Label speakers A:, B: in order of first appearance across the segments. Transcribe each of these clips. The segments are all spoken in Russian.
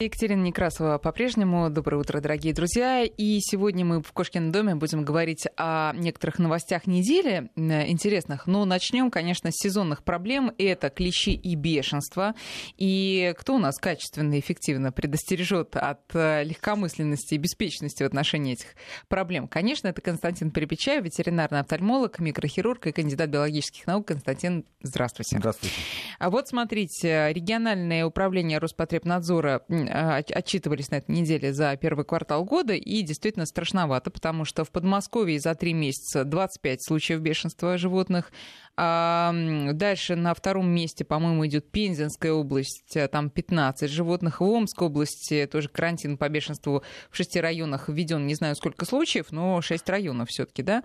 A: Екатерина Некрасова по-прежнему. Доброе утро, дорогие друзья. И сегодня мы в Кошкином доме будем говорить о некоторых новостях недели, э, интересных. Но начнем, конечно, с сезонных проблем. Это клещи и бешенство. И кто у нас качественно и эффективно предостережет от э, легкомысленности и беспечности в отношении этих проблем? Конечно, это Константин Перепечаев, ветеринарный офтальмолог, микрохирург и кандидат биологических наук. Константин, здравствуйте.
B: Здравствуйте.
A: А вот смотрите, региональное управление Роспотребнадзора отчитывались на этой неделе за первый квартал года, и действительно страшновато, потому что в Подмосковье за три месяца 25 случаев бешенства животных. А дальше на втором месте, по-моему, идет Пензенская область, а, там 15 животных. В Омской области тоже карантин по бешенству в шести районах введен, не знаю сколько случаев, но шесть районов все-таки, да.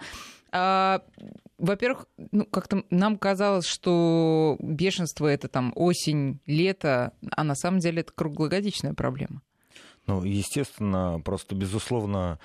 A: А, во-первых, ну, как-то нам казалось, что бешенство это там осень, лето, а на самом деле это круглогодичная проблема.
B: Ну, естественно, просто, безусловно,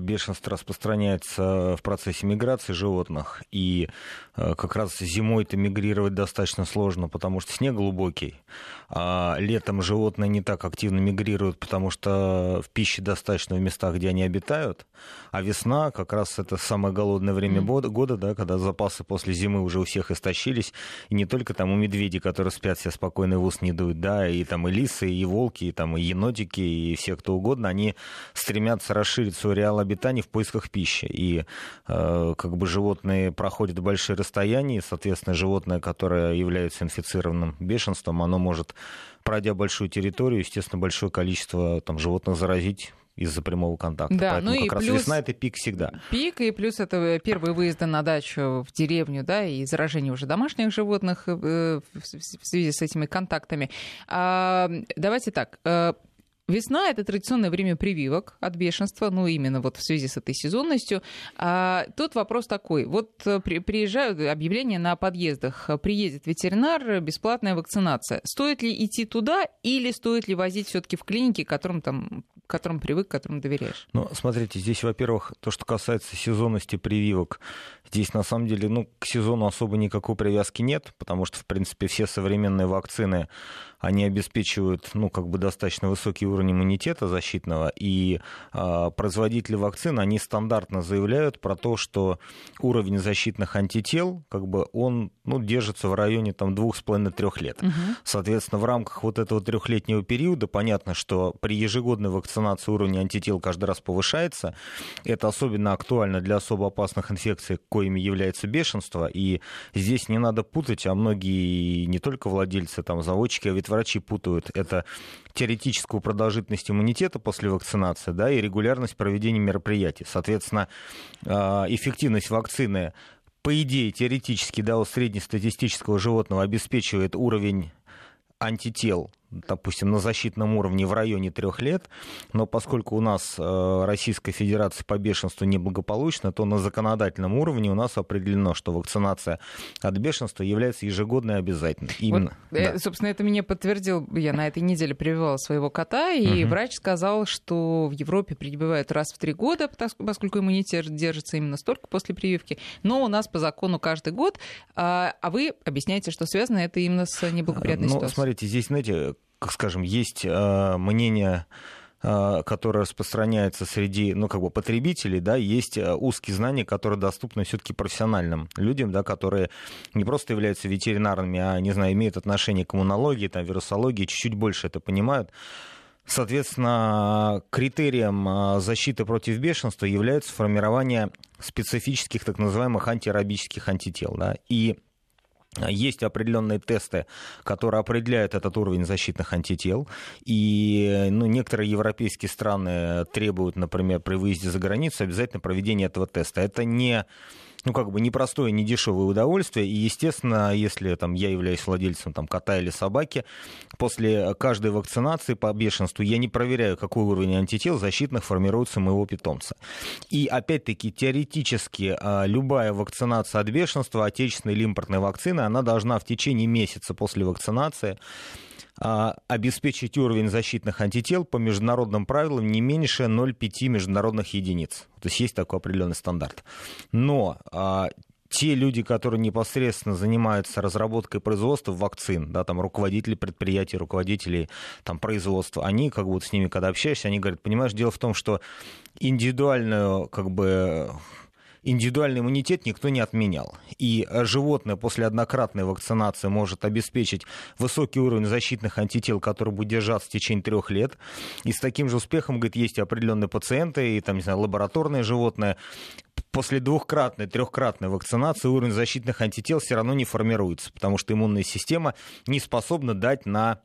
B: бешенство распространяется в процессе миграции животных, и э, как раз зимой-то мигрировать достаточно сложно, потому что снег глубокий, а летом животные не так активно мигрируют, потому что в пище достаточно в местах, где они обитают, а весна как раз это самое голодное время mm. года, да, когда запасы после зимы уже у всех истощились, и не только там у медведей, которые спят себе спокойно в ус не дуют, да, и там и лисы, и волки, и там и енотики, и все кто угодно, они стремятся расширить свой ареал обитания в поисках пищи. И э, как бы животные проходят большие расстояния, и, соответственно, животное, которое является инфицированным бешенством, оно может, пройдя большую территорию, естественно, большое количество там, животных заразить из-за прямого контакта.
A: Да,
B: Поэтому
A: ну
B: как
A: и
B: раз
A: плюс
B: весна это пик всегда.
A: Пик, и плюс это первые выезды на дачу в деревню, да, и заражение уже домашних животных э, в связи с этими контактами. А, давайте так, э, Весна — это традиционное время прививок от бешенства, ну, именно вот в связи с этой сезонностью. А тут вопрос такой. Вот э, при, приезжают объявления на подъездах. Приедет ветеринар, бесплатная вакцинация. Стоит ли идти туда или стоит ли возить все таки в клинике, которым там к которым привык, к которым доверяешь?
B: Ну, смотрите, здесь, во-первых, то, что касается сезонности прививок, здесь на самом деле, ну, к сезону особо никакой привязки нет, потому что, в принципе, все современные вакцины, они обеспечивают, ну, как бы достаточно высокий уровень иммунитета защитного, и э, производители вакцин, они стандартно заявляют про то, что уровень защитных антител, как бы, он, ну, держится в районе, там, двух с половиной трех лет. Угу. Соответственно, в рамках вот этого трехлетнего периода понятно, что при ежегодной вакцинации вакцинации уровень антител каждый раз повышается. Это особенно актуально для особо опасных инфекций, коими является бешенство. И здесь не надо путать, а многие не только владельцы, там, заводчики, а ведь врачи путают. Это теоретическую продолжительность иммунитета после вакцинации да, и регулярность проведения мероприятий. Соответственно, а, эффективность вакцины по идее, теоретически, да, у среднестатистического животного обеспечивает уровень антител допустим, на защитном уровне в районе трех лет, но поскольку у нас э, Российская Федерация по бешенству неблагополучна, то на законодательном уровне у нас определено, что вакцинация от бешенства является ежегодной обязательной.
A: Именно. Вот, э, да. Собственно, это мне подтвердил, я на этой неделе прививала своего кота, и угу. врач сказал, что в Европе прививают раз в три года, поскольку иммунитет держится именно столько после прививки, но у нас по закону каждый год, а, а вы объясняете, что связано это именно с неблагоприятной
B: ну,
A: ситуацией.
B: смотрите, здесь, знаете, как скажем, есть э, мнение э, которое распространяется среди ну, как бы потребителей, да, есть э, узкие знания, которые доступны все-таки профессиональным людям, да, которые не просто являются ветеринарами, а, не знаю, имеют отношение к иммунологии, там, вирусологии, чуть-чуть больше это понимают. Соответственно, критерием защиты против бешенства является формирование специфических так называемых антирабических антител. Да, и есть определенные тесты, которые определяют этот уровень защитных антител. И ну, некоторые европейские страны требуют, например, при выезде за границу обязательно проведения этого теста. Это не ну, как бы непростое, не дешевое удовольствие. И, естественно, если там, я являюсь владельцем там, кота или собаки, после каждой вакцинации по бешенству я не проверяю, какой уровень антител защитных формируется у моего питомца. И, опять-таки, теоретически а, любая вакцинация от бешенства, отечественной или импортной вакцины, она должна в течение месяца после вакцинации обеспечить уровень защитных антител по международным правилам не меньше 0,5 международных единиц. То есть есть такой определенный стандарт. Но а, те люди, которые непосредственно занимаются разработкой производства вакцин, да, там руководители предприятий, руководители там, производства, они, как бы с ними, когда общаешься, они говорят, понимаешь, дело в том, что индивидуальную, как бы, индивидуальный иммунитет никто не отменял. И животное после однократной вакцинации может обеспечить высокий уровень защитных антител, который будет держаться в течение трех лет. И с таким же успехом, говорит, есть определенные пациенты, и там, не знаю, лабораторные животные, после двухкратной, трехкратной вакцинации уровень защитных антител все равно не формируется, потому что иммунная система не способна дать на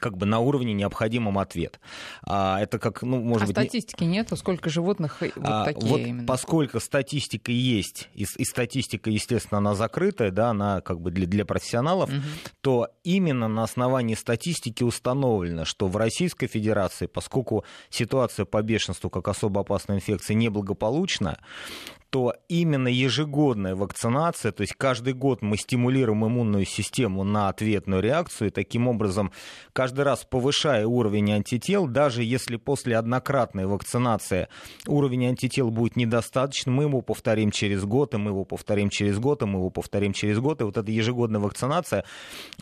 B: как бы на уровне необходимом ответ. А, это как, ну, может
A: а
B: быть...
A: статистики не... нету? Сколько животных вот а, такие
B: вот
A: именно?
B: Поскольку статистика есть, и, и статистика, естественно, она закрытая, да, она как бы для, для профессионалов, угу. то именно на основании статистики установлено, что в Российской Федерации, поскольку ситуация по бешенству как особо опасной инфекции неблагополучна, то именно ежегодная вакцинация, то есть каждый год мы стимулируем иммунную систему на ответную реакцию, и таким образом каждый раз повышая уровень антител, даже если после однократной вакцинации уровень антител будет недостаточно, мы его повторим через год, и мы его повторим через год, и мы его повторим через год, и вот эта ежегодная вакцинация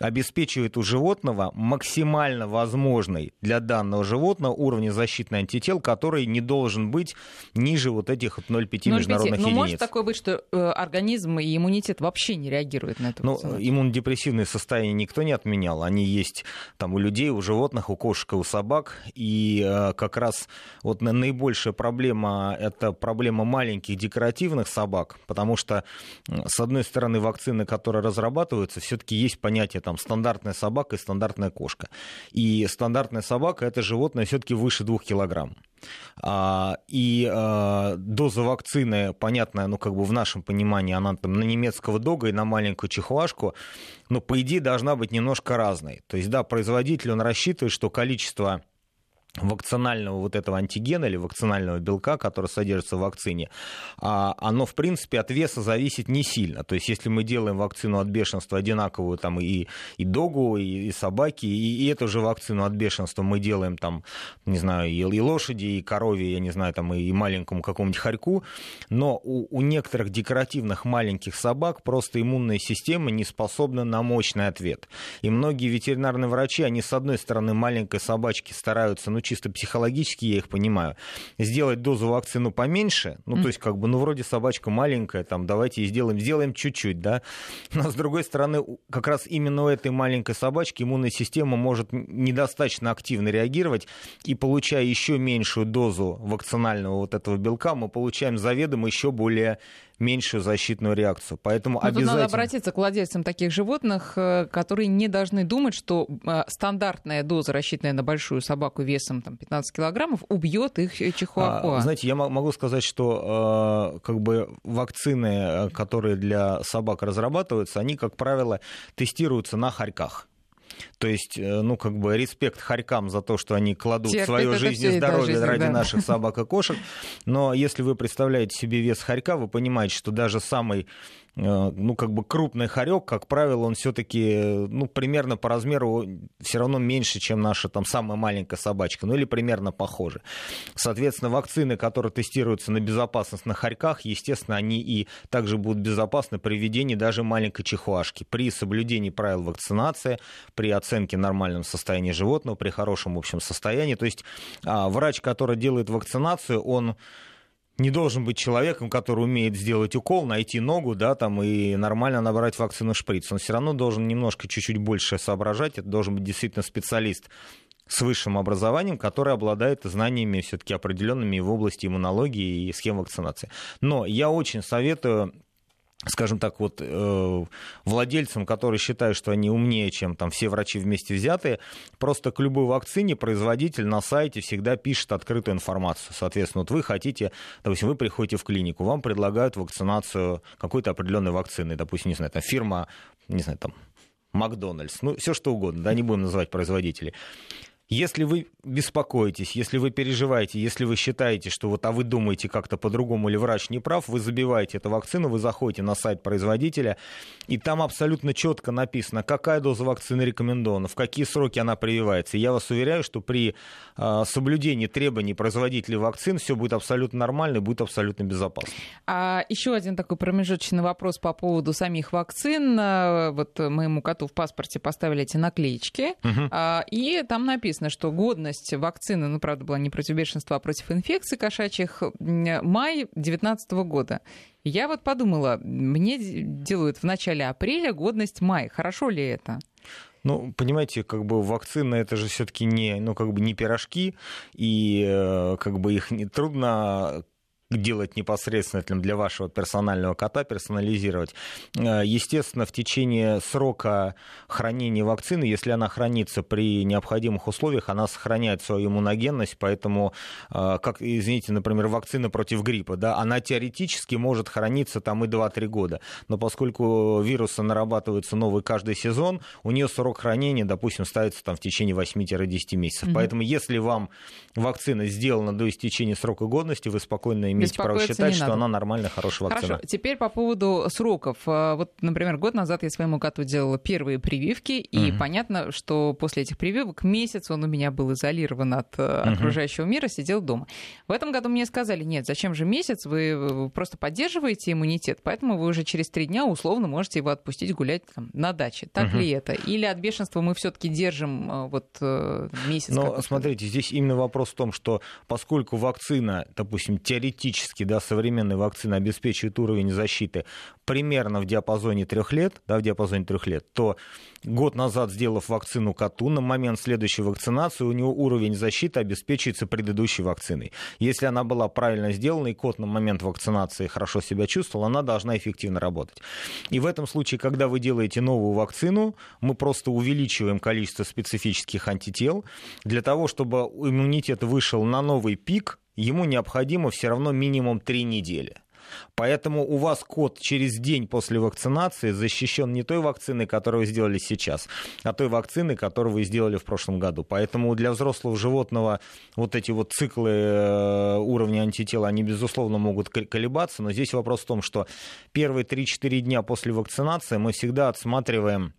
B: обеспечивает у животного максимально возможный для данного животного уровень защитных антител, который не должен быть ниже вот этих 0,5 международных
A: но единиц. может такое быть, что э, организм и иммунитет вообще не реагируют на это?
B: Ну, иммунодепрессивные состояния никто не отменял. Они есть там у людей, у животных, у кошек и у собак. И э, как раз вот наибольшая проблема — это проблема маленьких декоративных собак, потому что, с одной стороны, вакцины, которые разрабатываются, все-таки есть понятие там стандартная собака и стандартная кошка. И стандартная собака — это животное все-таки выше двух килограмм. А, и а, доза вакцины, понятная, ну, как бы в нашем понимании, она там на немецкого дога и на маленькую чехуашку, но, по идее, должна быть немножко разной. То есть, да, производитель, он рассчитывает, что количество вакцинального вот этого антигена или вакцинального белка, который содержится в вакцине, а, оно, в принципе, от веса зависит не сильно. То есть, если мы делаем вакцину от бешенства одинаковую там и, и догу, и, и собаки, и, и эту же вакцину от бешенства мы делаем там, не знаю, и, и лошади, и корове, я не знаю, там и маленькому какому-нибудь хорьку, но у, у некоторых декоративных маленьких собак просто иммунная система не способна на мощный ответ. И многие ветеринарные врачи, они, с одной стороны, маленькой собачки стараются, ну, чисто психологически я их понимаю, сделать дозу вакцину поменьше, ну, то есть, как бы, ну, вроде собачка маленькая, там, давайте сделаем, сделаем чуть-чуть, да, но, с другой стороны, как раз именно у этой маленькой собачки иммунная система может недостаточно активно реагировать, и получая еще меньшую дозу вакцинального вот этого белка, мы получаем заведомо еще более меньшую защитную реакцию. Поэтому Но обязательно...
A: надо обратиться к владельцам таких животных, э, которые не должны думать, что э, стандартная доза, рассчитанная на большую собаку весом там, 15 килограммов, убьет их э, чихуахуа.
B: А, знаете, я могу сказать, что как бы вакцины, которые для собак разрабатываются, они, как правило, тестируются на хорьках. То есть, э, ну, как бы респект хорькам за то, что они кладут Терпит свою жизнь и здоровье жизнь, ради да. наших собак и кошек. Но если вы представляете себе вес хорька, вы понимаете, что даже самый ну, как бы крупный хорек, как правило, он все-таки, ну, примерно по размеру все равно меньше, чем наша там самая маленькая собачка, ну, или примерно похоже. Соответственно, вакцины, которые тестируются на безопасность на хорьках, естественно, они и также будут безопасны при введении даже маленькой чихуашки, при соблюдении правил вакцинации, при оценке нормального состояния животного, при хорошем общем состоянии. То есть а, врач, который делает вакцинацию, он не должен быть человеком, который умеет сделать укол, найти ногу, да, там, и нормально набрать вакцину шприц. Он все равно должен немножко чуть-чуть больше соображать. Это должен быть действительно специалист с высшим образованием, который обладает знаниями все-таки определенными в области иммунологии и схем вакцинации. Но я очень советую скажем так, вот э, владельцам, которые считают, что они умнее, чем там все врачи вместе взятые, просто к любой вакцине производитель на сайте всегда пишет открытую информацию. Соответственно, вот вы хотите, допустим, вы приходите в клинику, вам предлагают вакцинацию какой-то определенной вакцины, допустим, не знаю, там фирма, не знаю, там Макдональдс, ну, все что угодно, да, не будем называть производителей Если вы беспокоитесь, если вы переживаете, если вы считаете, что вот, а вы думаете как-то по-другому или врач не прав, вы забиваете эту вакцину, вы заходите на сайт производителя, и там абсолютно четко написано, какая доза вакцины рекомендована, в какие сроки она прививается. И я вас уверяю, что при э, соблюдении требований производителей вакцин все будет абсолютно нормально и будет абсолютно безопасно.
A: А еще один такой промежуточный вопрос по поводу самих вакцин. А, вот моему коту в паспорте поставили эти наклеечки, угу. и там написано, написано, что годность вакцины, ну, правда, была не против бешенства, а против инфекций кошачьих, май 2019 года. Я вот подумала, мне делают в начале апреля годность май. Хорошо ли это?
B: Ну, понимаете, как бы вакцина это же все-таки не, ну, как бы не пирожки, и э, как бы их не трудно делать непосредственно для вашего персонального кота, персонализировать. Э, естественно, в течение срока хранения вакцины, если она хранится при необходимых условиях, она сохраняет свою иммуногенность, поэтому, э, как, извините, например, вакцина против гриппа, да, она теоретически может храниться там и 2-3 года, но поскольку вирусы нарабатываются новый каждый сезон, у нее срок хранения, допустим, ставится там в течение 8-10 месяцев. Mm-hmm. Поэтому, если вам вакцина сделана до истечения срока годности, вы спокойно имеете право считать, что она нормальная, хорошая вакцина.
A: Хорошо, теперь по поводу сроков. А, вот, например, год назад я своему коту делала первые прививки, и угу. понятно, что после этих прививок месяц он у меня был изолирован от угу. окружающего мира, сидел дома. В этом году мне сказали, нет, зачем же месяц, вы просто поддерживаете иммунитет, поэтому вы уже через три дня условно можете его отпустить гулять там, на даче. Так угу. ли это? Или от бешенства мы все-таки держим э, вот э, месяц?
B: Но смотрите, здесь именно вопрос в том, что поскольку вакцина, допустим, теоретически, да, современные вакцины обеспечивают уровень защиты примерно в диапазоне трех лет, да, в диапазоне трех лет, то год назад, сделав вакцину коту, на момент следующей вакцинации у него уровень защиты обеспечивается предыдущей вакциной. Если она была правильно сделана, и кот на момент вакцинации хорошо себя чувствовал, она должна эффективно работать. И в этом случае, когда вы делаете новую вакцину, мы просто увеличиваем количество специфических антител для того, чтобы иммунитет вышел на новый пик, ему необходимо все равно минимум три недели. Поэтому у вас кот через день после вакцинации защищен не той вакциной, которую вы сделали сейчас, а той вакциной, которую вы сделали в прошлом году. Поэтому для взрослого животного вот эти вот циклы э, уровня антител, они, безусловно, могут колебаться, но здесь вопрос в том, что первые 3-4 дня после вакцинации мы всегда отсматриваем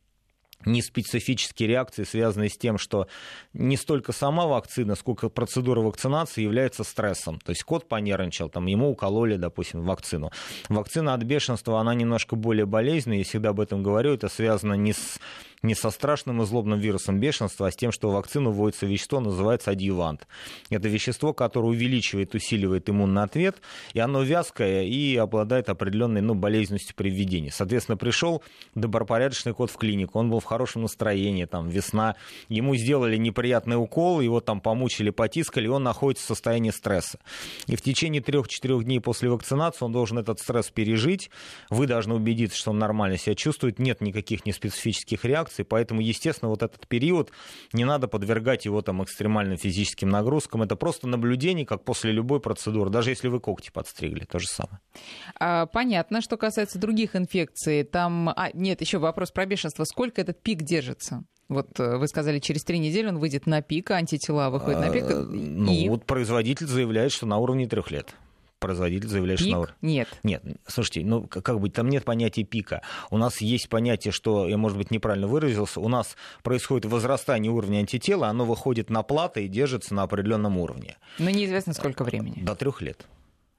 B: неспецифические реакции, связанные с тем, что не столько сама вакцина, сколько процедура вакцинации является стрессом. То есть кот понервничал, там, ему укололи, допустим, вакцину. Вакцина от бешенства, она немножко более болезненная, я всегда об этом говорю, это связано не с не со страшным и злобным вирусом бешенства, а с тем, что в вакцину вводится вещество, называется адъювант. Это вещество, которое увеличивает, усиливает иммунный ответ, и оно вязкое и обладает определенной ну, болезненностью при введении. Соответственно, пришел добропорядочный кот в клинику, он был в хорошем настроении, там весна, ему сделали неприятный укол, его там помучили, потискали, и он находится в состоянии стресса. И в течение 3-4 дней после вакцинации он должен этот стресс пережить, вы должны убедиться, что он нормально себя чувствует, нет никаких неспецифических реакций, поэтому, естественно, вот этот период не надо подвергать его там экстремальным физическим нагрузкам. Это просто наблюдение, как после любой процедуры, даже если вы когти подстригли, то же самое.
A: А, понятно, что касается других инфекций, там, а, нет, еще вопрос про бешенство. Сколько этот пик держится? Вот э, вы сказали, через три недели он выйдет на пик, антитела выходят на пик. А,
B: ну, и... вот производитель заявляет, что на уровне трех лет производитель заявляет,
A: Пик?
B: что...
A: Нет.
B: Нет, слушайте, ну как бы там нет понятия пика. У нас есть понятие, что, я, может быть, неправильно выразился, у нас происходит возрастание уровня антитела, оно выходит на платы и держится на определенном уровне.
A: Но неизвестно, сколько времени.
B: До трех лет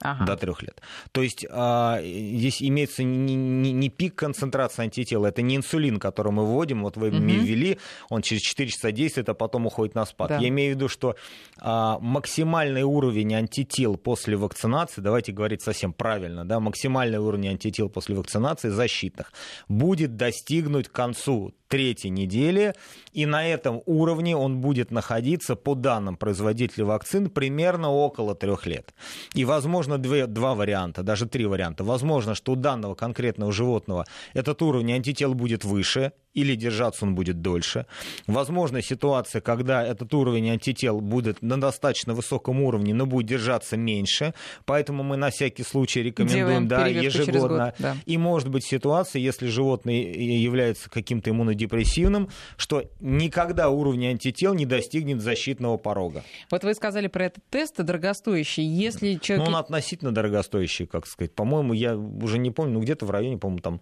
B: ага. до трех лет. То есть а, здесь имеется не, не, не пик концентрации антитела, это не инсулин, который мы вводим, вот вы угу. мне ввели, он через 4 часа действует, а потом уходит на спад. Да. Я имею в виду, что а, максимальный уровень антител после вакцинации, давайте говорить совсем правильно, да, максимальный уровень антител после вакцинации защитных будет достигнуть к концу третьей недели, и на этом уровне он будет находиться, по данным производителя вакцин, примерно около трех лет. И, возможно, две, два варианта, даже три варианта. Возможно, что у данного конкретного животного этот уровень антител будет выше, или держаться он будет дольше. Возможна ситуация, когда этот уровень антител будет на достаточно высоком уровне, но будет держаться меньше, поэтому мы на всякий случай рекомендуем да, ежегодно. Год, да. И может быть ситуация, если животное является каким-то иммунодепрессивным, что никогда уровень антител не достигнет защитного порога.
A: Вот вы сказали про этот тест дорогостоящий. Если человек...
B: Ну, он относительно дорогостоящий, как сказать. По-моему, я уже не помню, ну где-то в районе, по-моему, там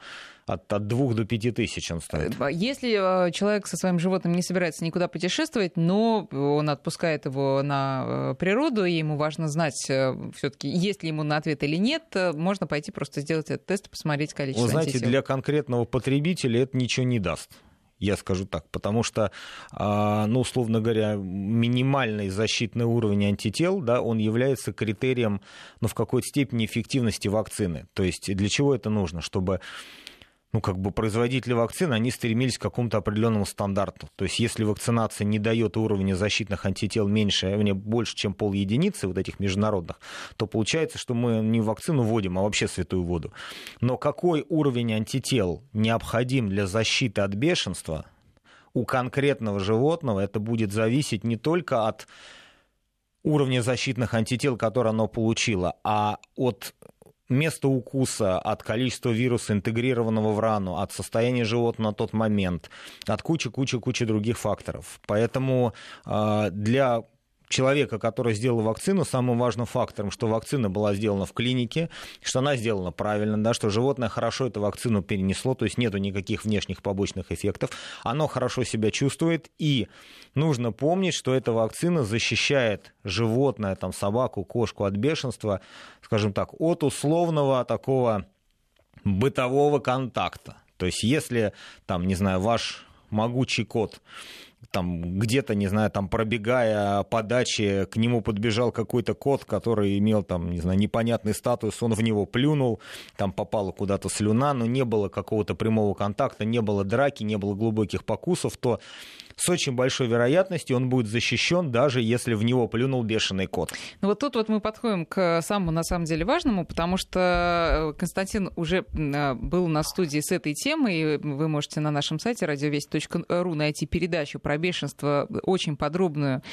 B: от, от 2 до 5 тысяч он стоит.
A: Э, если э, человек со своим животным не собирается никуда путешествовать, но он отпускает его на э, природу, и ему важно знать все-таки, есть ли ему на ответ или нет, можно пойти просто сделать этот тест и посмотреть количество
B: Вы знаете,
A: антител.
B: для конкретного потребителя это ничего не даст я скажу так, потому что, а, ну, условно говоря, минимальный защитный уровень антител, да, он является критерием, ну, в какой-то степени эффективности вакцины. То есть для чего это нужно? Чтобы ну, как бы производители вакцин, они стремились к какому-то определенному стандарту. То есть, если вакцинация не дает уровня защитных антител меньше, вернее, больше, чем пол единицы вот этих международных, то получается, что мы не вакцину вводим, а вообще святую воду. Но какой уровень антител необходим для защиты от бешенства у конкретного животного, это будет зависеть не только от уровня защитных антител, которые оно получило, а от место укуса, от количества вируса, интегрированного в рану, от состояния животного на тот момент, от кучи-кучи-кучи других факторов. Поэтому э, для человека, который сделал вакцину, самым важным фактором, что вакцина была сделана в клинике, что она сделана правильно, да, что животное хорошо эту вакцину перенесло, то есть нету никаких внешних побочных эффектов, оно хорошо себя чувствует, и нужно помнить, что эта вакцина защищает животное, там, собаку, кошку от бешенства, скажем так, от условного такого бытового контакта. То есть если, там, не знаю, ваш могучий кот там где-то, не знаю, там пробегая по даче, к нему подбежал какой-то кот, который имел там, не знаю, непонятный статус, он в него плюнул, там попала куда-то слюна, но не было какого-то прямого контакта, не было драки, не было глубоких покусов, то с очень большой вероятностью он будет защищен, даже если в него плюнул бешеный кот.
A: Ну вот тут вот мы подходим к самому, на самом деле, важному, потому что э, Константин уже э, был на студии с этой темой, и вы можете на нашем сайте радиовесть.ру найти передачу про бешенство очень подробную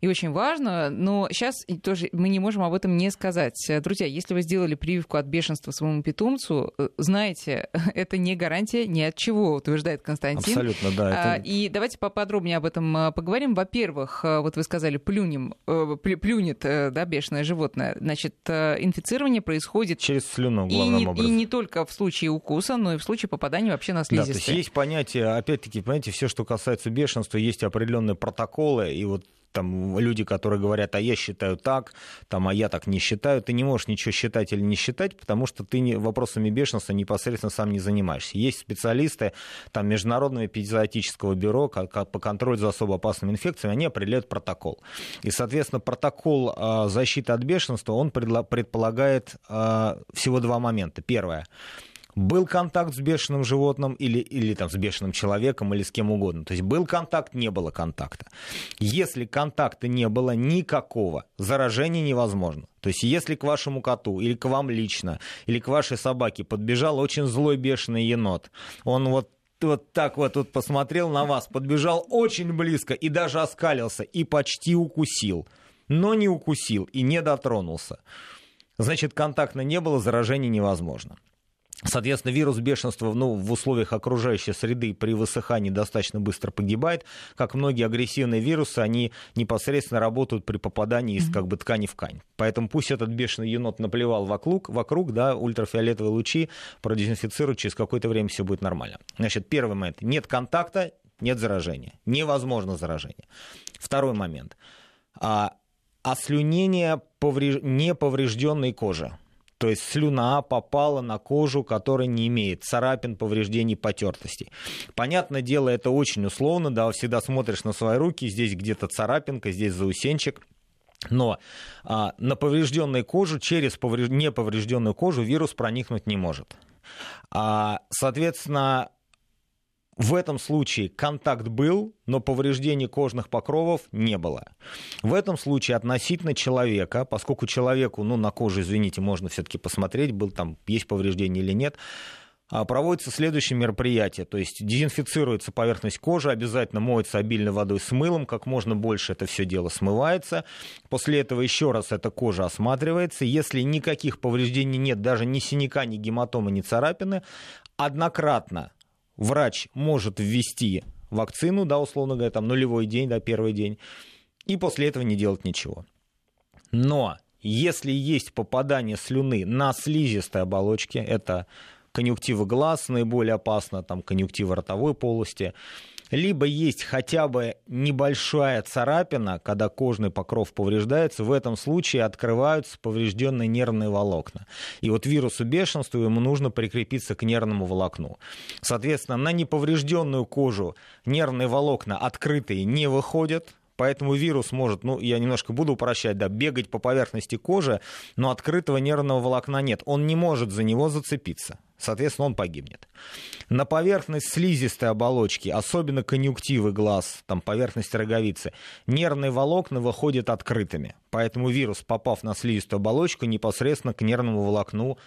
A: и очень важную, но сейчас тоже мы не можем об этом не сказать. Друзья, если вы сделали прививку от бешенства своему питомцу, э, знаете, это не гарантия ни от чего, утверждает Константин.
B: Абсолютно, да. Это...
A: И давайте поподробнее подробнее об этом э, поговорим. Во-первых, э, вот вы сказали, плюнем, э, плюнет да, бешеное животное. Значит, инфицирование происходит...
B: Через слюну, главным
A: и,
B: образом.
A: И не только в случае укуса, но и в случае попадания вообще на слизистые. Да, то
B: есть есть понятие, опять-таки, понимаете, все, что касается бешенства, есть определенные протоколы, и вот там люди, которые говорят, а я считаю так, там, а я так не считаю, ты не можешь ничего считать или не считать, потому что ты не, вопросами бешенства непосредственно сам не занимаешься. Есть специалисты там, Международного эпизоотического бюро по контролю за особо опасными инфекциями, они определяют протокол. И, соответственно, протокол э, защиты от бешенства, он предполагает э, всего два момента. Первое был контакт с бешеным животным или, или там, с бешеным человеком или с кем угодно. То есть был контакт, не было контакта. Если контакта не было никакого, заражение невозможно. То есть если к вашему коту или к вам лично, или к вашей собаке подбежал очень злой бешеный енот, он вот вот так вот тут посмотрел на вас, подбежал очень близко и даже оскалился и почти укусил, но не укусил и не дотронулся. Значит, контакта не было, заражение невозможно. Соответственно, вирус бешенства ну, в условиях окружающей среды при высыхании достаточно быстро погибает. Как многие агрессивные вирусы, они непосредственно работают при попадании из как бы, ткани в ткань. Поэтому пусть этот бешеный енот наплевал вокруг, вокруг да, ультрафиолетовые лучи продезинфицируют, через какое-то время все будет нормально. Значит, первый момент. Нет контакта, нет заражения. Невозможно заражение. Второй момент. А, ослюнение повреж... неповрежденной кожи. То есть слюна попала на кожу, которая не имеет царапин, повреждений, потертостей. Понятное дело, это очень условно, да, всегда смотришь на свои руки, здесь где-то царапинка, здесь заусенчик. Но а, на поврежденной кожу, через повреж... неповрежденную кожу вирус проникнуть не может. А, соответственно, в этом случае контакт был, но повреждений кожных покровов не было. В этом случае относительно человека, поскольку человеку, ну, на коже, извините, можно все-таки посмотреть, был там, есть повреждение или нет, а, проводится следующее мероприятие. То есть дезинфицируется поверхность кожи, обязательно моется обильной водой с мылом, как можно больше это все дело смывается. После этого еще раз эта кожа осматривается. Если никаких повреждений нет, даже ни синяка, ни гематомы, ни царапины, однократно врач может ввести вакцину, да, условно говоря, там нулевой день, да, первый день, и после этого не делать ничего. Но если есть попадание слюны на слизистой оболочке, это конъюнктива глаз наиболее опасна, там конъюнктива ротовой полости, либо есть хотя бы небольшая царапина, когда кожный покров повреждается, в этом случае открываются поврежденные нервные волокна. И вот вирусу бешенства ему нужно прикрепиться к нервному волокну. Соответственно, на неповрежденную кожу нервные волокна открытые не выходят, Поэтому вирус может, ну, я немножко буду упрощать, да, бегать по поверхности кожи, но открытого нервного волокна нет. Он не может за него зацепиться. Соответственно, он погибнет. На поверхность слизистой оболочки, особенно конъюнктивы глаз, там поверхность роговицы, нервные волокна выходят открытыми. Поэтому вирус, попав на слизистую оболочку, непосредственно к нервному волокну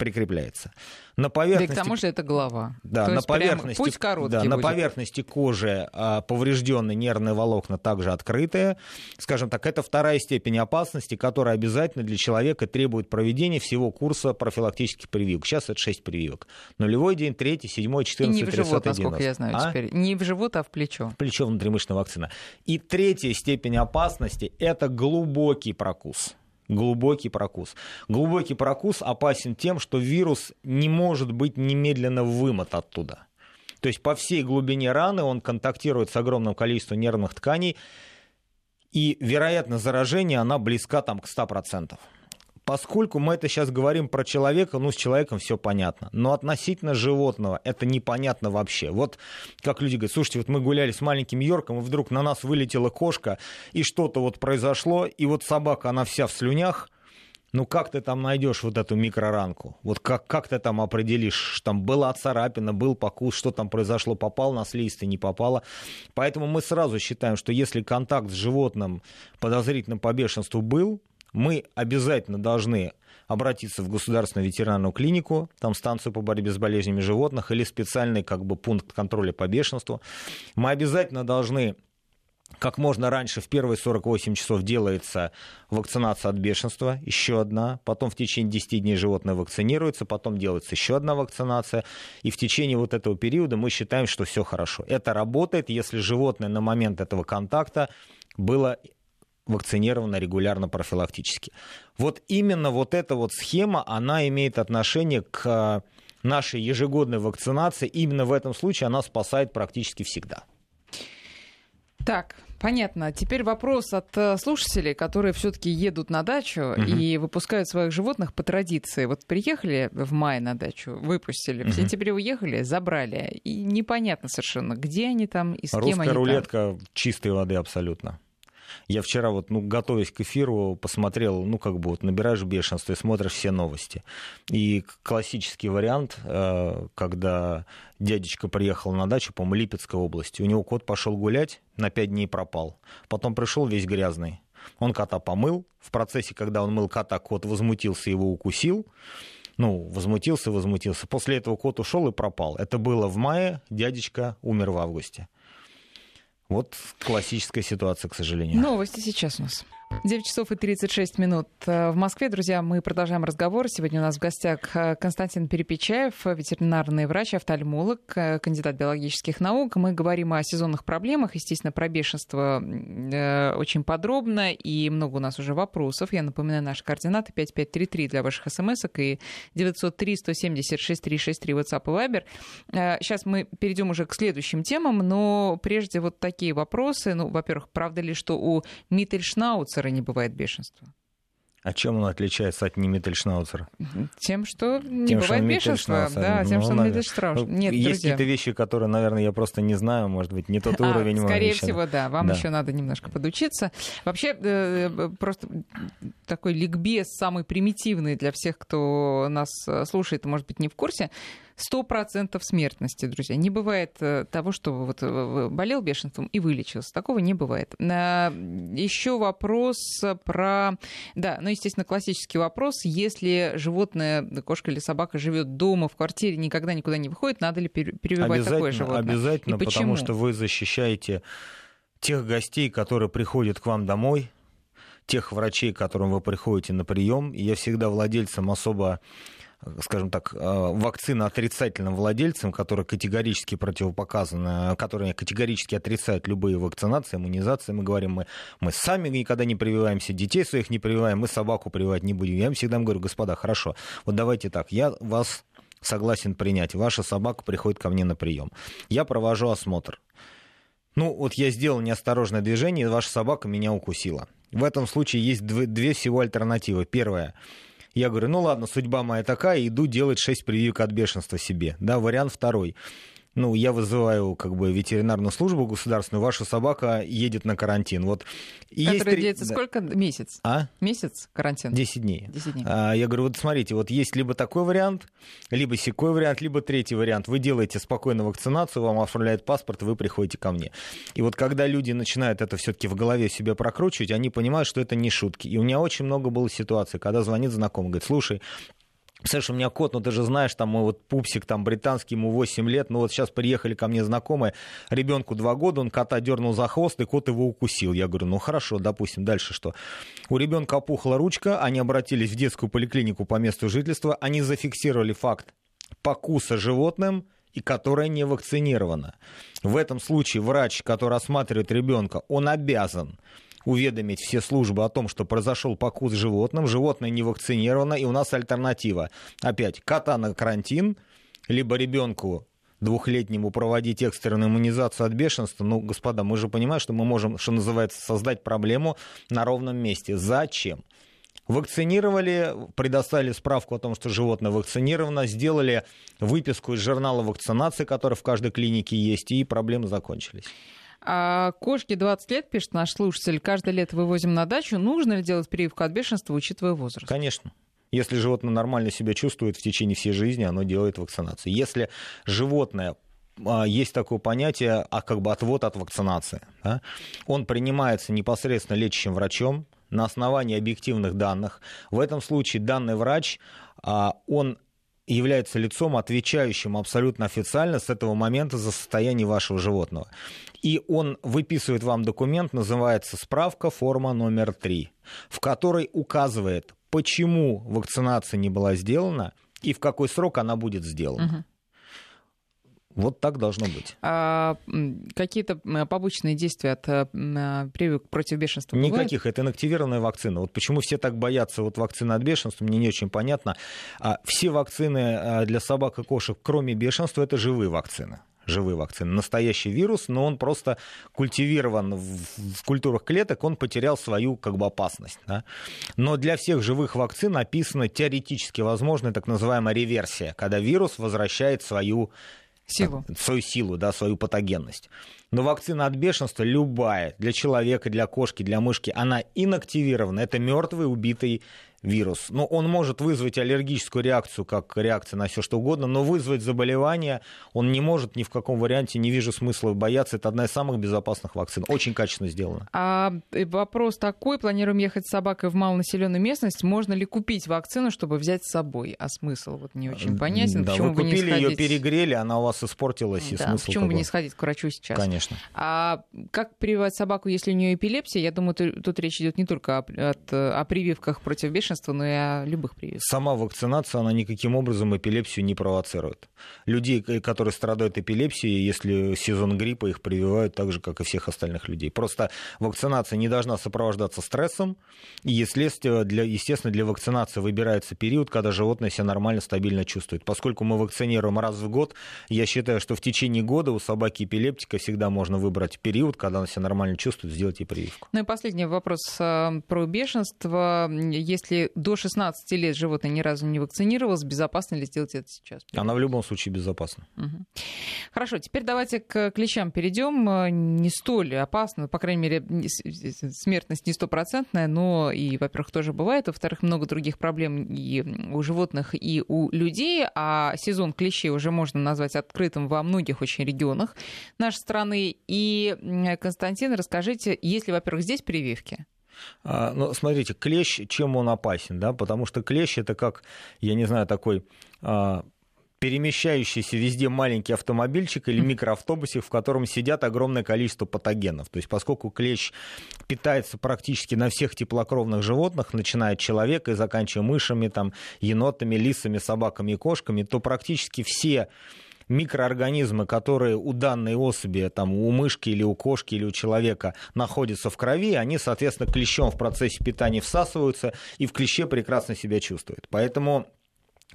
B: прикрепляется.
A: На поверхности... Да к тому же это голова.
B: Да, То на поверхности,
A: путь короткий
B: да,
A: будет.
B: на поверхности кожи а, поврежденные нервные волокна также открытые. Скажем так, это вторая степень опасности, которая обязательно для человека требует проведения всего курса профилактических прививок. Сейчас это 6 прививок. Нулевой день, третий, седьмой, четырнадцатый,
A: тридцатый, не в живот, насколько я знаю а? теперь. Не в живот, а в плечо.
B: В плечо внутримышечная вакцина. И третья степень опасности – это глубокий прокус глубокий прокус. Глубокий прокус опасен тем, что вирус не может быть немедленно вымот оттуда. То есть по всей глубине раны он контактирует с огромным количеством нервных тканей, и вероятность заражения, она близка там, к 100% поскольку мы это сейчас говорим про человека, ну, с человеком все понятно. Но относительно животного это непонятно вообще. Вот как люди говорят, слушайте, вот мы гуляли с маленьким Йорком, и вдруг на нас вылетела кошка, и что-то вот произошло, и вот собака, она вся в слюнях, ну как ты там найдешь вот эту микроранку? Вот как, как ты там определишь, там была царапина, был покус, что там произошло, попал на слизистый, не попало. Поэтому мы сразу считаем, что если контакт с животным подозрительным по бешенству был, мы обязательно должны обратиться в государственную ветеринарную клинику, там станцию по борьбе с болезнями животных или специальный как бы пункт контроля по бешенству. Мы обязательно должны как можно раньше, в первые 48 часов делается вакцинация от бешенства, еще одна, потом в течение 10 дней животное вакцинируется, потом делается еще одна вакцинация, и в течение вот этого периода мы считаем, что все хорошо. Это работает, если животное на момент этого контакта было вакцинировано регулярно профилактически. Вот именно вот эта вот схема, она имеет отношение к э, нашей ежегодной вакцинации. Именно в этом случае она спасает практически всегда.
A: Так, понятно. Теперь вопрос от э, слушателей, которые все-таки едут на дачу угу. и выпускают своих животных по традиции. Вот приехали в мае на дачу, выпустили, угу. в сентябре уехали, забрали. И непонятно совершенно, где они там и с
B: Русская
A: кем они
B: рулетка
A: там.
B: чистой воды абсолютно. Я вчера вот, ну, готовясь к эфиру, посмотрел, ну, как бы вот набираешь бешенство и смотришь все новости. И классический вариант, э, когда дядечка приехал на дачу, по-моему, Липецкой области, у него кот пошел гулять, на пять дней пропал. Потом пришел весь грязный. Он кота помыл. В процессе, когда он мыл кота, кот возмутился, его укусил. Ну, возмутился, возмутился. После этого кот ушел и пропал. Это было в мае, дядечка умер в августе. Вот классическая ситуация, к сожалению.
A: Новости сейчас у нас. 9 часов и 36 минут э, в Москве. Друзья, мы продолжаем разговор. Сегодня у нас в гостях э, Константин Перепечаев, ветеринарный врач, офтальмолог, э, кандидат биологических наук. Мы говорим о сезонных проблемах, естественно, про беешенство очень подробно, и много у нас уже вопросов. Я напоминаю, наши координаты 5533 для ваших смс и 903 176 363 WhatsApp и Viber. Сейчас мы перейдем уже к следующим темам, но прежде вот такие вопросы. Ну, во-первых, правда ли, что у Миттельшнауца Шнауцера не бывает бешенства.
B: А чем он отличается от Немиттельшнауцера?
A: Тем, что не тем, бывает бешенства. Да, тем, ну, что он Миттельшнауцер.
B: Ну, Нет, есть какие-то вещи, которые, наверное, я просто не знаю, может быть, не тот а, уровень.
A: Скорее всего, да. Вам да. еще надо немножко подучиться. Вообще, э, э, просто такой ликбез самый примитивный для всех, кто нас э, слушает, может быть, не в курсе. 100% смертности, друзья. Не бывает э, того, что вот э, болел бешенством и вылечился. Такого не бывает. Еще вопрос про... Да, ну, естественно, классический вопрос. Если животное, кошка или собака живет дома, в квартире, никогда никуда не выходит, надо ли прививать такое животное?
B: Обязательно, потому что вы защищаете тех гостей, которые приходят к вам домой, тех врачей, к которым вы приходите на прием. И я всегда владельцам особо скажем так, э, вакцина отрицательным владельцам, которые категорически противопоказаны, которые категорически отрицают любые вакцинации, иммунизации, мы говорим, мы, мы сами никогда не прививаемся, детей своих не прививаем, мы собаку прививать не будем. Я им всегда говорю, господа, хорошо, вот давайте так, я вас согласен принять, ваша собака приходит ко мне на прием. Я провожу осмотр. Ну, вот я сделал неосторожное движение, и ваша собака меня укусила. В этом случае есть две всего альтернативы. Первая. Я говорю, ну ладно, судьба моя такая, иду делать 6 прививок от бешенства себе. Да, вариант второй ну, я вызываю как бы ветеринарную службу государственную, ваша собака едет на карантин. Вот.
A: И Который есть... длится да. сколько? Месяц?
B: А?
A: Месяц карантин?
B: Десять дней. 10 дней. А, я говорю, вот смотрите, вот есть либо такой вариант, либо секой вариант, либо третий вариант. Вы делаете спокойно вакцинацию, вам оформляют паспорт, вы приходите ко мне. И вот когда люди начинают это все-таки в голове себе прокручивать, они понимают, что это не шутки. И у меня очень много было ситуаций, когда звонит знакомый, говорит, слушай, Слышь, у меня кот, ну ты же знаешь, там мой вот пупсик там британский, ему 8 лет, ну вот сейчас приехали ко мне знакомые, ребенку 2 года, он кота дернул за хвост, и кот его укусил. Я говорю, ну хорошо, допустим, дальше что? У ребенка опухла ручка, они обратились в детскую поликлинику по месту жительства, они зафиксировали факт покуса животным, и которая не вакцинирована. В этом случае врач, который осматривает ребенка, он обязан уведомить все службы о том, что произошел покус животным, животное не вакцинировано, и у нас альтернатива. Опять, кота на карантин, либо ребенку двухлетнему проводить экстренную иммунизацию от бешенства, ну, господа, мы же понимаем, что мы можем, что называется, создать проблему на ровном месте. Зачем? Вакцинировали, предоставили справку о том, что животное вакцинировано, сделали выписку из журнала вакцинации, который в каждой клинике есть, и проблемы закончились.
A: А кошке 20 лет, пишет наш слушатель, каждое лето вывозим на дачу. Нужно ли делать прививку от бешенства, учитывая возраст?
B: Конечно. Если животное нормально себя чувствует в течение всей жизни, оно делает вакцинацию. Если животное а, есть такое понятие, а как бы отвод от вакцинации. Да? Он принимается непосредственно лечащим врачом на основании объективных данных. В этом случае данный врач, а, он является лицом, отвечающим абсолютно официально с этого момента за состояние вашего животного. И он выписывает вам документ, называется справка форма номер три, в которой указывает, почему вакцинация не была сделана и в какой срок она будет сделана. Угу. Вот так должно быть.
A: А какие-то побочные действия от э, а, прививок против бешенства
B: Никаких.
A: Бывает?
B: Это инактивированная вакцина. Вот почему все так боятся вот вакцины от бешенства, мне не очень понятно. А все вакцины а, для собак и кошек, кроме бешенства, это живые вакцины живые вакцины. Настоящий вирус, но он просто культивирован в культурах клеток, он потерял свою как бы опасность. Да? Но для всех живых вакцин описана теоретически возможная так называемая реверсия, когда вирус возвращает свою
A: Силу.
B: свою силу, да, свою патогенность. Но вакцина от бешенства любая, для человека, для кошки, для мышки, она инактивирована. Это мертвый, убитый вирус. Ну, он может вызвать аллергическую реакцию, как реакция на все что угодно, но вызвать заболевание он не может ни в каком варианте, не вижу смысла бояться. Это одна из самых безопасных вакцин. Очень качественно сделано.
A: А э, вопрос такой, планируем ехать с собакой в малонаселенную местность, можно ли купить вакцину, чтобы взять с собой? А смысл вот не очень понятен.
B: Да, почему вы купили сходить... ее, перегрели, она у вас испортилась, и
A: да,
B: смысл
A: Почему бы не сходить к врачу сейчас?
B: Конечно.
A: А как прививать собаку, если у нее эпилепсия? Я думаю, тут речь идет не только о, о прививках против бешенства, но и о любых прививках.
B: Сама вакцинация, она никаким образом эпилепсию не провоцирует. Людей, которые страдают эпилепсией, если сезон гриппа, их прививают так же, как и всех остальных людей. Просто вакцинация не должна сопровождаться стрессом, и, естественно, для, естественно, для вакцинации выбирается период, когда животное себя нормально, стабильно чувствует. Поскольку мы вакцинируем раз в год, я считаю, что в течение года у собаки эпилептика всегда можно выбрать период, когда она себя нормально чувствует, сделать ей прививку.
A: Ну и последний вопрос э, про бешенство. Если до 16 лет животное ни разу не вакцинировалось, безопасно ли сделать это сейчас?
B: Она в любом случае безопасна.
A: Угу. Хорошо, теперь давайте к клещам перейдем. Не столь опасно, по крайней мере, смертность не стопроцентная, но и, во-первых, тоже бывает, во-вторых, много других проблем и у животных, и у людей, а сезон клещей уже можно назвать открытым во многих очень регионах нашей страны. И, Константин, расскажите, есть ли, во-первых, здесь прививки?
B: А, ну, смотрите, клещ, чем он опасен, да, потому что клещ это как, я не знаю, такой а, перемещающийся везде маленький автомобильчик или микроавтобусик, в котором сидят огромное количество патогенов. То есть поскольку клещ питается практически на всех теплокровных животных, начиная от человека и заканчивая мышами, там, енотами, лисами, собаками и кошками, то практически все микроорганизмы, которые у данной особи, там, у мышки или у кошки или у человека находятся в крови, они, соответственно, клещом в процессе питания всасываются и в клеще прекрасно себя чувствуют. Поэтому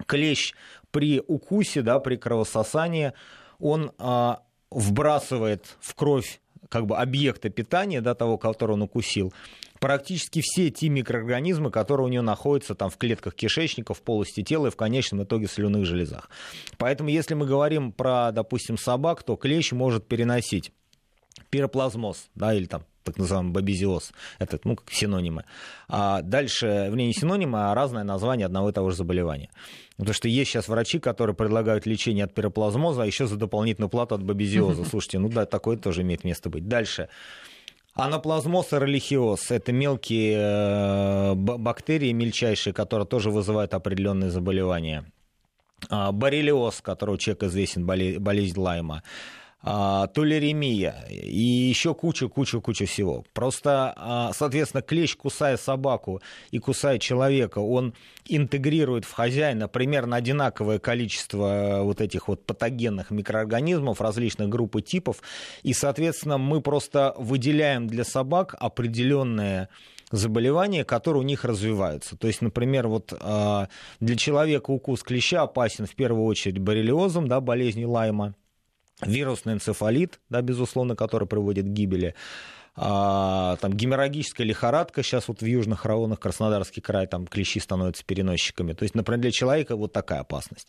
B: клещ при укусе, да, при кровососании, он а, вбрасывает в кровь как бы объекта питания, да, того, которого он укусил, практически все те микроорганизмы, которые у него находятся там в клетках кишечника, в полости тела и в конечном итоге в слюных железах. Поэтому если мы говорим про, допустим, собак, то клещ может переносить пироплазмоз, да, или там так называемый бабизиоз, это, ну, как синонимы. А дальше, в ней не синонимы, а разное название одного и того же заболевания. Потому что есть сейчас врачи, которые предлагают лечение от пироплазмоза, а еще за дополнительную плату от бабизиоза. Слушайте, ну да, такое тоже имеет место быть. Дальше. Анаплазмоз эролихиоз – это мелкие э, бактерии мельчайшие, которые тоже вызывают определенные заболевания. А, боррелиоз, который у человека известен, болезнь Лайма толеремия и еще куча-куча-куча всего. Просто, а, соответственно, клещ, кусая собаку и кусая человека, он интегрирует в хозяина примерно одинаковое количество вот этих вот патогенных микроорганизмов различных групп и типов, и, соответственно, мы просто выделяем для собак определенные заболевания, которые у них развиваются. То есть, например, вот а, для человека укус клеща опасен в первую очередь боррелиозом, да, болезнью Лайма, вирусный энцефалит, да, безусловно, который приводит к гибели, а, там геморрагическая лихорадка, сейчас вот в южных районах Краснодарский край, там клещи становятся переносчиками. То есть, например, для человека вот такая опасность.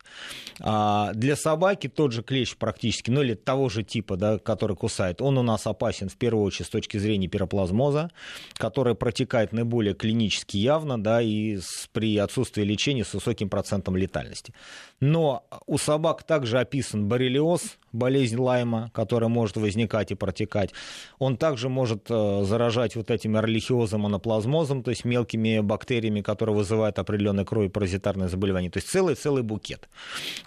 B: А для собаки тот же клещ практически, ну или того же типа, да, который кусает, он у нас опасен в первую очередь с точки зрения пироплазмоза, который протекает наиболее клинически явно, да, и с, при отсутствии лечения с высоким процентом летальности. Но у собак также описан боррелиоз, болезнь Лайма, которая может возникать и протекать. Он также может э, заражать вот этим эрлихиозом, анаплазмозом, то есть мелкими бактериями, которые вызывают определенные крови паразитарные заболевания. То есть целый-целый букет.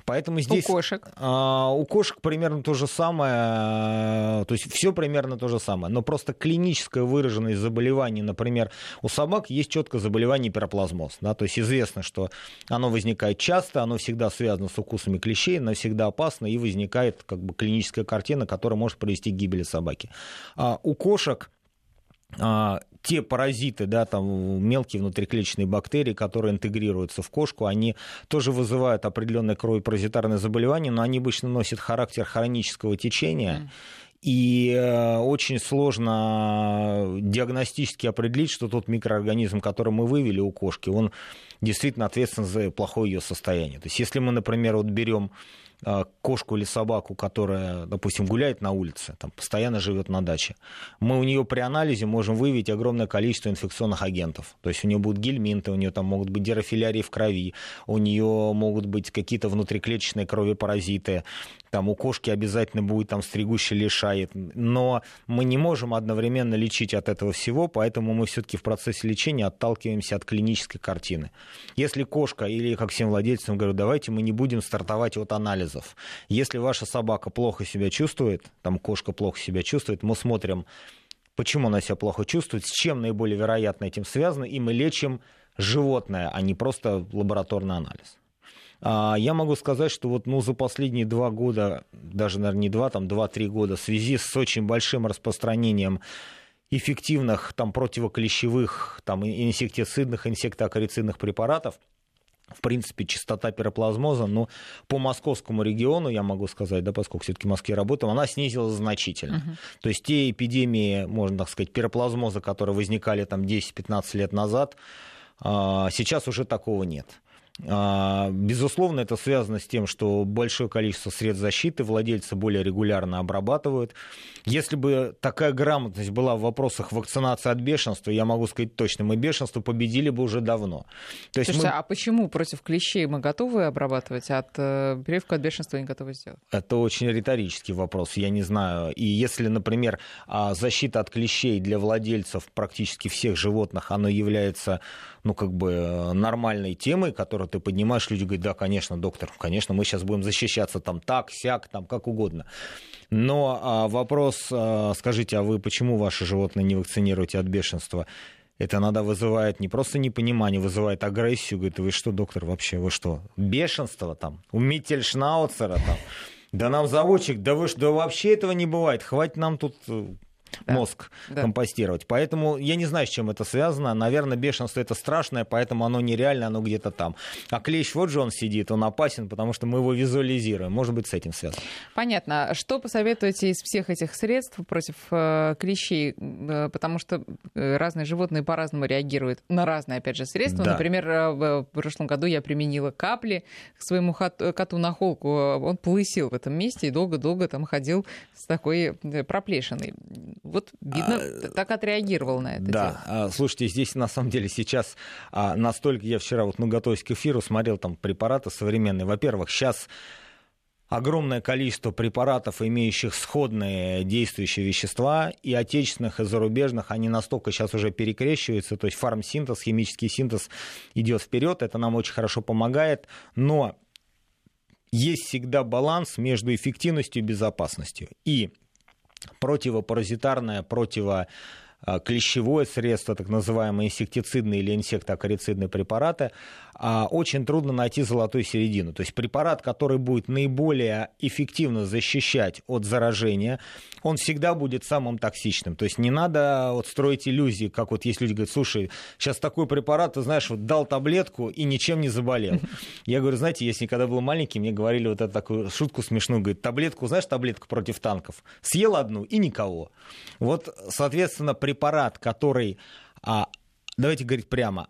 B: Поэтому здесь...
A: У кошек?
B: А, у кошек примерно то же самое, то есть все примерно то же самое, но просто клиническая выраженность заболеваний, например, у собак есть четко заболевание пироплазмоз, да, то есть известно, что оно возникает часто, оно всегда связано с укусами клещей, оно всегда опасно и возникает как бы клиническая картина, которая может привести к гибели собаки. А у кошек те паразиты, да, там мелкие внутриклеточные бактерии, которые интегрируются в кошку, они тоже вызывают определенное кровопаразитарное заболевание, но они обычно носят характер хронического течения. И э, очень сложно диагностически определить, что тот микроорганизм, который мы вывели у кошки, он действительно ответственен за плохое ее состояние. То есть, если мы, например, вот берем а, кошку или собаку, которая, допустим, гуляет на улице, там, постоянно живет на даче, мы у нее при анализе можем выявить огромное количество инфекционных агентов. То есть у нее будут гельминты, у нее там могут быть дирофилярии в крови, у нее могут быть какие-то внутриклеточные кровопаразиты, там у кошки обязательно будет там стригущий лишает. Но мы не можем одновременно лечить от этого всего, поэтому мы все-таки в процессе лечения отталкиваемся от клинической картины. Если кошка или, как всем владельцам говорю, давайте мы не будем стартовать от анализов. Если ваша собака плохо себя чувствует, там кошка плохо себя чувствует, мы смотрим, почему она себя плохо чувствует, с чем наиболее вероятно этим связано, и мы лечим животное, а не просто лабораторный анализ. А, я могу сказать, что вот ну, за последние два года, даже, наверное, не два, там два-три года, в связи с очень большим распространением эффективных там, противоклещевых, там, инсектицидных, инсектоакарицидных препаратов, в принципе, частота пироплазмоза, но ну, по московскому региону, я могу сказать, да, поскольку все-таки в Москве работаем, она снизилась значительно. Uh-huh. То есть те эпидемии, можно так сказать, пироплазмоза, которые возникали там 10-15 лет назад, А, сейчас уже такого нет. А, безусловно, это связано с тем, что большое количество средств защиты владельцы более регулярно обрабатывают. Если бы такая грамотность была в вопросах вакцинации от бешенства, я могу сказать точно, мы бешенство победили бы уже давно.
A: То есть Слушайте, мы... а почему против клещей мы готовы обрабатывать, а от э, прививку от бешенства не готовы сделать?
B: Это очень риторический вопрос, я не знаю. И если, например, а, защита от клещей для владельцев практически всех животных, она является ну, как бы э, нормальной темой, которую ты поднимаешь, люди говорят, да, конечно, доктор, конечно, мы сейчас будем защищаться там так, сяк, там как угодно. Но а, вопрос, а, скажите, а вы почему ваши животные не вакцинируете от бешенства? Это иногда вызывает не просто непонимание, вызывает агрессию. Говорит, вы что, доктор, вообще, вы что, бешенство там, у Миттельшнауцера там? Да нам заводчик, да вы что, да вообще этого не бывает, хватит нам тут э, да. мозг да. компостировать. Поэтому я не знаю, с чем это связано. Наверное, бешенство это страшное, поэтому оно нереально, оно где-то там. А клещ, вот же он сидит, он опасен, потому что мы его визуализируем. Может быть, с этим связано.
A: Понятно. Что посоветуете из всех этих средств против э, клещей? Э, потому что э, разные животные по-разному реагируют на разные, опять же, средства. Да. Например, э, в прошлом году я применила капли к своему коту на холку. Он полысил в этом месте и долго-долго там ходил с такой проплешиной. Вот, видно, а, так отреагировал на это.
B: Да,
A: дело.
B: А, слушайте, здесь на самом деле сейчас а, настолько я вчера, вот мы готовясь к эфиру, смотрел там препараты современные. Во-первых, сейчас огромное количество препаратов, имеющих сходные действующие вещества, и отечественных, и зарубежных, они настолько сейчас уже перекрещиваются, то есть фармсинтез, химический синтез идет вперед, это нам очень хорошо помогает, но есть всегда баланс между эффективностью и безопасностью. И противопаразитарное, противо клещевое средство, так называемые инсектицидные или инсектоакарицидные препараты, а, очень трудно найти золотую середину. То есть препарат, который будет наиболее эффективно защищать от заражения, он всегда будет самым токсичным. То есть не надо вот строить иллюзии, как вот есть люди говорят, слушай, сейчас такой препарат, ты знаешь, вот дал таблетку и ничем не заболел. Я говорю, знаете, если когда был маленький, мне говорили вот эту такую шутку смешную, говорит, таблетку, знаешь, таблетку против танков, съел одну и никого. Вот, соответственно, препарат, который а, давайте говорить прямо,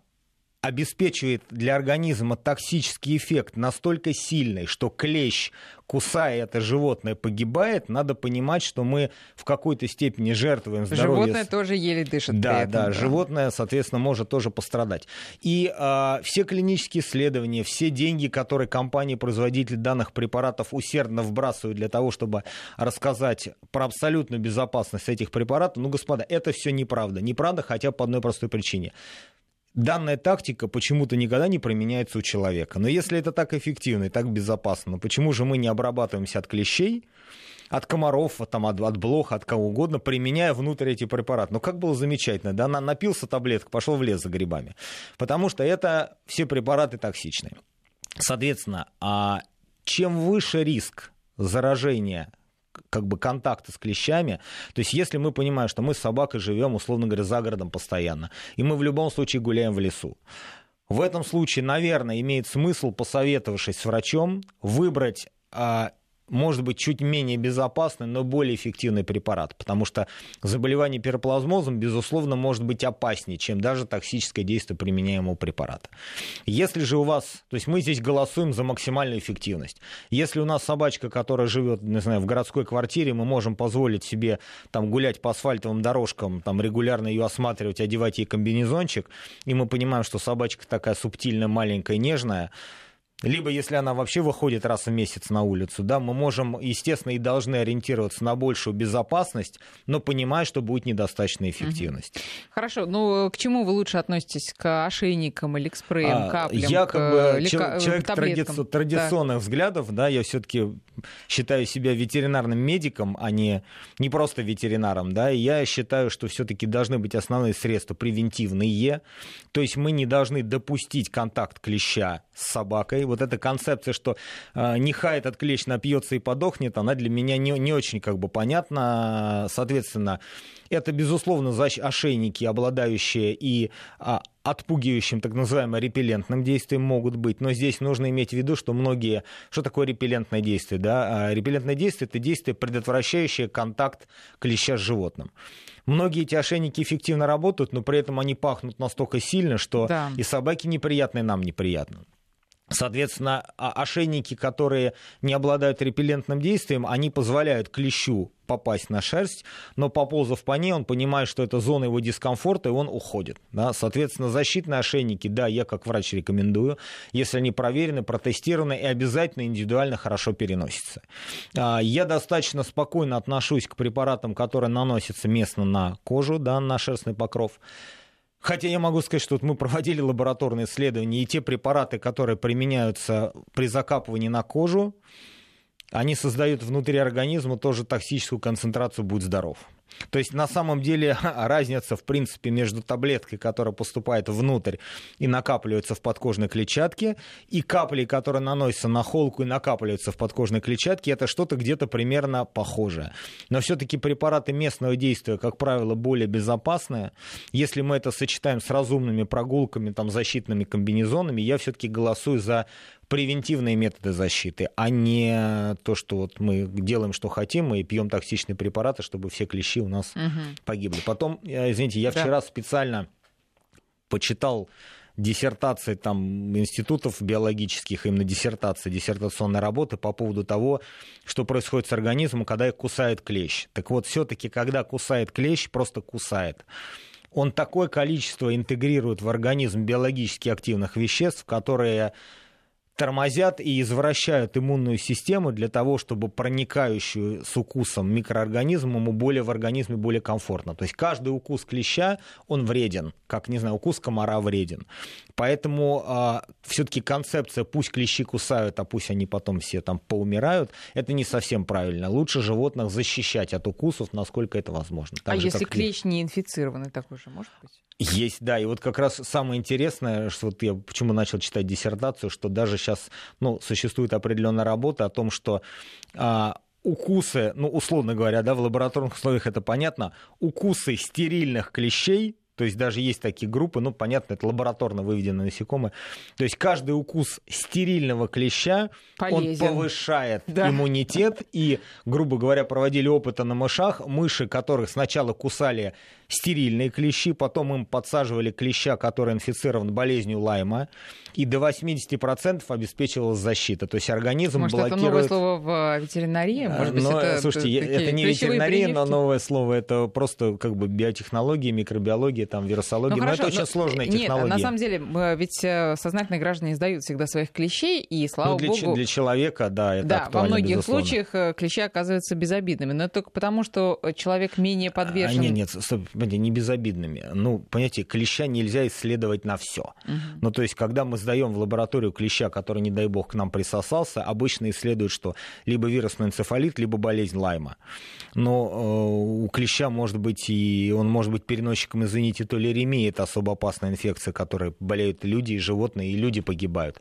B: обеспечивает для организма токсический эффект настолько сильный, что клещ, кусая это животное, погибает, надо понимать, что мы в какой-то степени жертвуем здоровьем.
A: Животное тоже еле дышит.
B: Да,
A: этом,
B: да, да, животное, соответственно, может тоже пострадать. И э, все клинические исследования, все деньги, которые компании-производители данных препаратов усердно вбрасывают для того, чтобы рассказать про абсолютную безопасность этих препаратов, ну, господа, это все неправда. Неправда хотя бы по одной простой причине данная тактика почему-то никогда не применяется у человека. Но если это так эффективно и так безопасно, почему же мы не обрабатываемся от клещей, от комаров, там, от, от блох, от кого угодно, применяя внутрь эти препараты. Ну, как было замечательно, да, напился таблеток, пошел в лес за грибами. Потому что это все препараты токсичные. Соответственно, а чем выше риск заражения как бы контакта с клещами. То есть если мы понимаем, что мы с собакой живем, условно говоря, за городом постоянно, и мы в любом случае гуляем в лесу, в этом случае, наверное, имеет смысл, посоветовавшись с врачом, выбрать а, может быть чуть менее безопасный, но более эффективный препарат, потому что заболевание пироплазмозом, безусловно, может быть опаснее, чем даже токсическое действие применяемого препарата. Если же у вас, то есть мы здесь голосуем за максимальную эффективность. Если у нас собачка, которая живет, не знаю, в городской квартире, мы можем позволить себе там гулять по асфальтовым дорожкам, там регулярно ее осматривать, одевать ей комбинезончик, и мы понимаем, что собачка такая субтильная, маленькая, нежная, либо если она вообще выходит раз в месяц на улицу, да, мы можем, естественно, и должны ориентироваться на большую безопасность, но понимая, что будет недостаточная эффективность.
A: Хорошо, ну к чему вы лучше относитесь? К ошейникам или к спреям, а, каплям?
B: Я как бы лека... человек таблеткам. традиционных да. взглядов, да, я все-таки считаю себя ветеринарным медиком, а не, не просто ветеринаром, да, и я считаю, что все-таки должны быть основные средства превентивные, то есть мы не должны допустить контакт клеща с собакой, вот эта концепция, что э, нехай этот клещ напьется и подохнет, она для меня не, не очень как бы понятна. Соответственно, это, безусловно, ошейники, обладающие и а, отпугивающим, так называемым репеллентным действием могут быть. Но здесь нужно иметь в виду, что многие... Что такое репеллентное действие? Да? А, репеллентное действие – это действие, предотвращающее контакт клеща с животным. Многие эти ошейники эффективно работают, но при этом они пахнут настолько сильно, что да. и собаке неприятно, и нам неприятно. Соответственно, ошейники, которые не обладают репеллентным действием, они позволяют клещу попасть на шерсть, но поползав по ней, он понимает, что это зона его дискомфорта, и он уходит. Да? Соответственно, защитные ошейники, да, я как врач рекомендую, если они проверены, протестированы и обязательно индивидуально хорошо переносятся. А, я достаточно спокойно отношусь к препаратам, которые наносятся местно на кожу, да, на шерстный покров. Хотя я могу сказать, что вот мы проводили лабораторные исследования, и те препараты, которые применяются при закапывании на кожу, они создают внутри организма тоже токсическую концентрацию «будь здоров». То есть на самом деле разница, в принципе, между таблеткой, которая поступает внутрь и накапливается в подкожной клетчатке, и каплей, которая наносится на холку и накапливается в подкожной клетчатке, это что-то где-то примерно похожее. Но все-таки препараты местного действия, как правило, более безопасные. Если мы это сочетаем с разумными прогулками, там, защитными комбинезонами, я все-таки голосую за превентивные методы защиты, а не то, что вот мы делаем, что хотим, мы пьем токсичные препараты, чтобы все клещи у нас угу. погибли. Потом, э, извините, я да. вчера специально почитал диссертации там, институтов биологических, именно диссертации, диссертационной работы по поводу того, что происходит с организмом, когда их кусает клещ. Так вот, все-таки, когда кусает клещ, просто кусает, он такое количество интегрирует в организм биологически активных веществ, которые тормозят и извращают иммунную систему для того, чтобы проникающую с укусом микроорганизм ему более в организме более комфортно. То есть каждый укус клеща, он вреден, как, не знаю, укус комара вреден. Поэтому э, все-таки концепция «пусть клещи кусают, а пусть они потом все там поумирают», это не совсем правильно. Лучше животных защищать от укусов, насколько это возможно.
A: Так а же, если клещ не инфицированный такой же, может быть?
B: Есть, да. И вот как раз самое интересное, что вот я почему начал читать диссертацию, что даже сейчас ну, существует определенная работа о том, что а, укусы, ну, условно говоря, да, в лабораторных условиях это понятно, укусы стерильных клещей то есть даже есть такие группы, ну, понятно, это лабораторно выведенные насекомые. То есть каждый укус стерильного клеща, Полезен. он повышает да. иммунитет. И, грубо говоря, проводили опыты на мышах, мыши, которых сначала кусали стерильные клещи, потом им подсаживали клеща, который инфицирован болезнью Лайма, и до 80% обеспечивалась защита. То есть организм
A: Может,
B: блокирует...
A: это новое слово в ветеринарии? Может быть,
B: но,
A: это,
B: слушайте, это не ветеринария, но новое слово, это просто как бы биотехнология, микробиология, там, вирусология. Ну, но это очень но, сложная нет, технология.
A: на самом деле, ведь э, сознательные граждане сдают всегда своих клещей, и, слава
B: ну, для,
A: богу...
B: Для человека, да, это
A: Да, во многих
B: безусловно.
A: случаях э, клещи оказываются безобидными, но это только потому, что человек менее подвержен... А,
B: нет, нет, стоп, не безобидными. Ну, понимаете, клеща нельзя исследовать на все. Угу. Ну, то есть, когда мы сдаем в лабораторию клеща, который, не дай бог, к нам присосался, обычно исследуют, что либо вирусный энцефалит, либо болезнь Лайма. Но э, у клеща может быть и он может быть переносчиком, извините, толеремии, это особо опасная инфекция, которой болеют люди и животные, и люди погибают.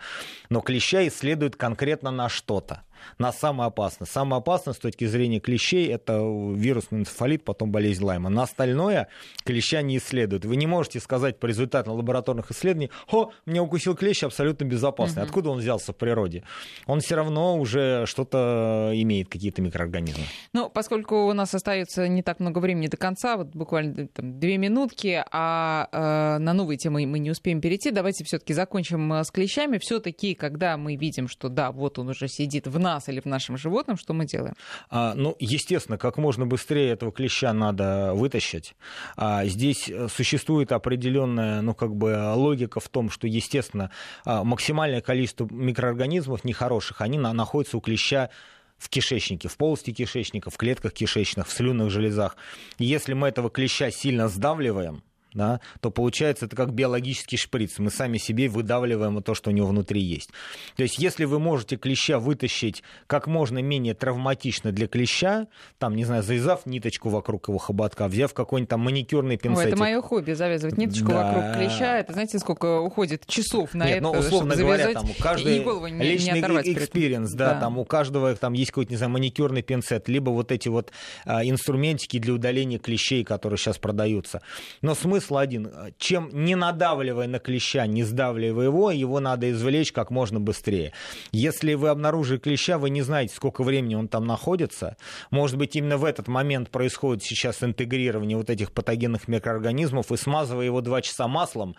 B: Но клеща исследуют конкретно на что-то на самое опасное. Самое опасное с точки зрения клещей это вирусный энцефалит, потом болезнь Лайма. На остальное клеща не исследуют. Вы не можете сказать по результатам лабораторных исследований, о, меня укусил клещ абсолютно безопасный. Угу. Откуда он взялся в природе? Он все равно уже что-то имеет, какие-то микроорганизмы.
A: Ну, поскольку у нас остается не так много времени до конца, вот буквально там, две минутки, а э, на новые темы мы не успеем перейти, давайте все-таки закончим э, с клещами. Все-таки, когда мы видим, что да, вот он уже сидит в нас или в нашем животном, что мы делаем?
B: А, ну, естественно, как можно быстрее этого клеща надо вытащить. А, здесь э, существует определенная, ну, как бы логика в том, что, естественно, а, максимальное количество микроорганизмов нехороших, они на, находятся у клеща в кишечнике, в полости кишечника, в клетках кишечных, в слюнных железах. Если мы этого клеща сильно сдавливаем, да, то получается это как биологический шприц. Мы сами себе выдавливаем то, что у него внутри есть. То есть если вы можете клеща вытащить как можно менее травматично для клеща, там, не знаю, завязав ниточку вокруг его хоботка, взяв какой-нибудь там маникюрный пинцетик.
A: Ой, это мое хобби, завязывать ниточку да. вокруг клеща. Это знаете, сколько уходит часов на
B: Нет,
A: это,
B: ну, условно
A: чтобы
B: говоря, там у каждого личный experience, да,
A: да,
B: там у каждого там есть какой-то, не знаю, маникюрный пинцет, либо вот эти вот а, инструментики для удаления клещей, которые сейчас продаются. Но смысл один. Чем не надавливая на клеща, не сдавливая его, его надо извлечь как можно быстрее. Если вы обнаружили клеща, вы не знаете, сколько времени он там находится. Может быть, именно в этот момент происходит сейчас интегрирование вот этих патогенных микроорганизмов, и смазывая его два часа маслом,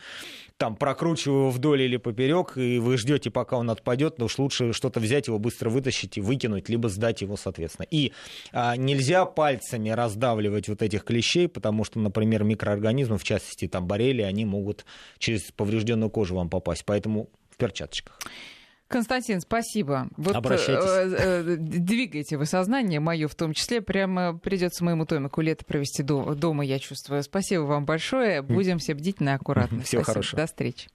B: там прокручивая его вдоль или поперек, и вы ждете, пока он отпадет, но уж лучше что-то взять, его быстро вытащить и выкинуть, либо сдать его, соответственно. И а, нельзя пальцами раздавливать вот этих клещей, потому что, например, микроорганизмы, в частности, там боррелии, они могут через поврежденную кожу вам попасть. Поэтому в перчаточках.
A: Константин, спасибо.
B: Вот, Обращайтесь. Э,
A: э, двигаете вы сознание, мое в том числе. Прямо придется моему Томику лето провести дома, я чувствую. Спасибо вам большое. Будем все бдительны и аккуратны.
B: Всего
A: Спасибо.
B: хорошего.
A: До встречи.